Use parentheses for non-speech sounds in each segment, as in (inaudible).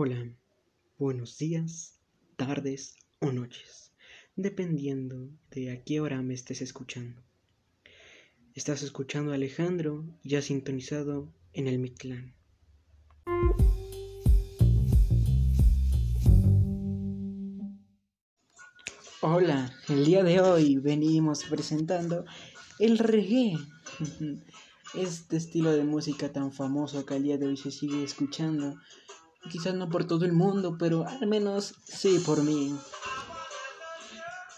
Hola, buenos días, tardes o noches, dependiendo de a qué hora me estés escuchando. Estás escuchando a Alejandro, ya sintonizado en el Mictlán. Hola, el día de hoy venimos presentando el reggae, (laughs) este estilo de música tan famoso que al día de hoy se sigue escuchando Quizás no por todo el mundo, pero al menos sí por mí.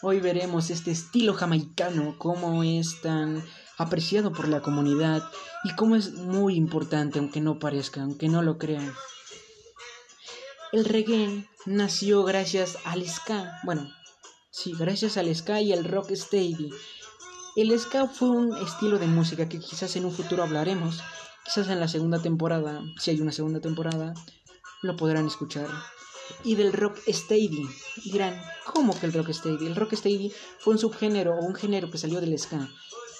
Hoy veremos este estilo jamaicano, cómo es tan apreciado por la comunidad y cómo es muy importante, aunque no parezca, aunque no lo crean. El reggae nació gracias al ska, bueno, sí, gracias al ska y al rock steady. El ska fue un estilo de música que quizás en un futuro hablaremos, quizás en la segunda temporada, si hay una segunda temporada, lo podrán escuchar. Y del rock steady. Dirán, ¿cómo que el rock steady? El rock steady fue un subgénero o un género que salió del ska.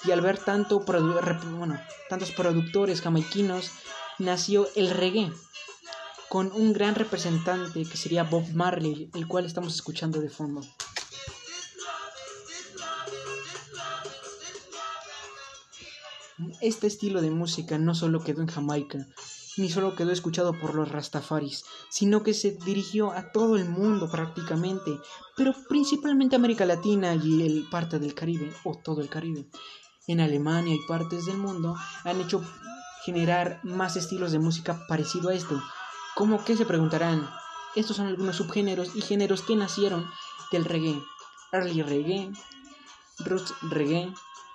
Y al ver tanto bueno, tantos productores jamaiquinos, nació el reggae. Con un gran representante que sería Bob Marley, el cual estamos escuchando de fondo. Este estilo de música no solo quedó en Jamaica, ni solo quedó escuchado por los rastafaris, sino que se dirigió a todo el mundo prácticamente, pero principalmente América Latina y el parte del Caribe, o todo el Caribe. En Alemania y partes del mundo han hecho generar más estilos de música parecido a esto. ¿Cómo que se preguntarán? Estos son algunos subgéneros y géneros que nacieron del reggae. Early reggae, roots reggae,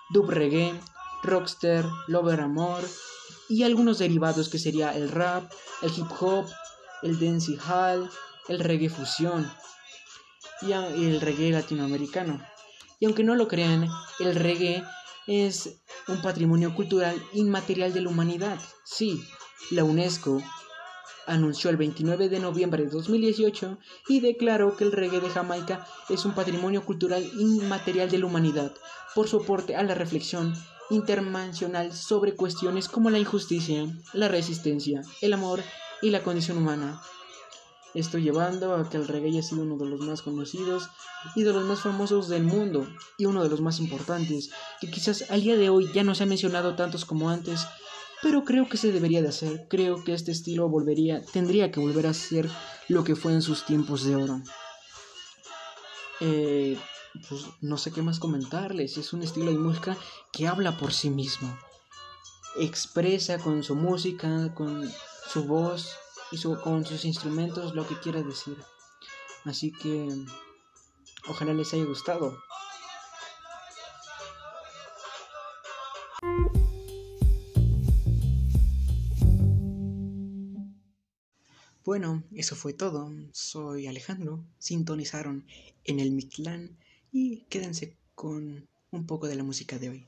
dub reggae, rockster, lover amor, y algunos derivados que sería el rap, el hip hop, el dancehall, el reggae fusión y el reggae latinoamericano. Y aunque no lo crean, el reggae es un patrimonio cultural inmaterial de la humanidad. Sí, la UNESCO anunció el 29 de noviembre de 2018 y declaró que el reggae de Jamaica es un patrimonio cultural inmaterial de la humanidad por su aporte a la reflexión internacional sobre cuestiones como la injusticia, la resistencia, el amor y la condición humana. Esto llevando a que el reggae haya sido uno de los más conocidos y de los más famosos del mundo y uno de los más importantes, que quizás al día de hoy ya no se ha mencionado tantos como antes, pero creo que se debería de hacer. Creo que este estilo volvería, tendría que volver a ser lo que fue en sus tiempos de oro. Eh, pues no sé qué más comentarles. Es un estilo de música que habla por sí mismo. Expresa con su música, con su voz y con sus instrumentos lo que quiera decir. Así que ojalá les haya gustado. Bueno, eso fue todo. Soy Alejandro. Sintonizaron en el Mictlán y quédense con un poco de la música de hoy.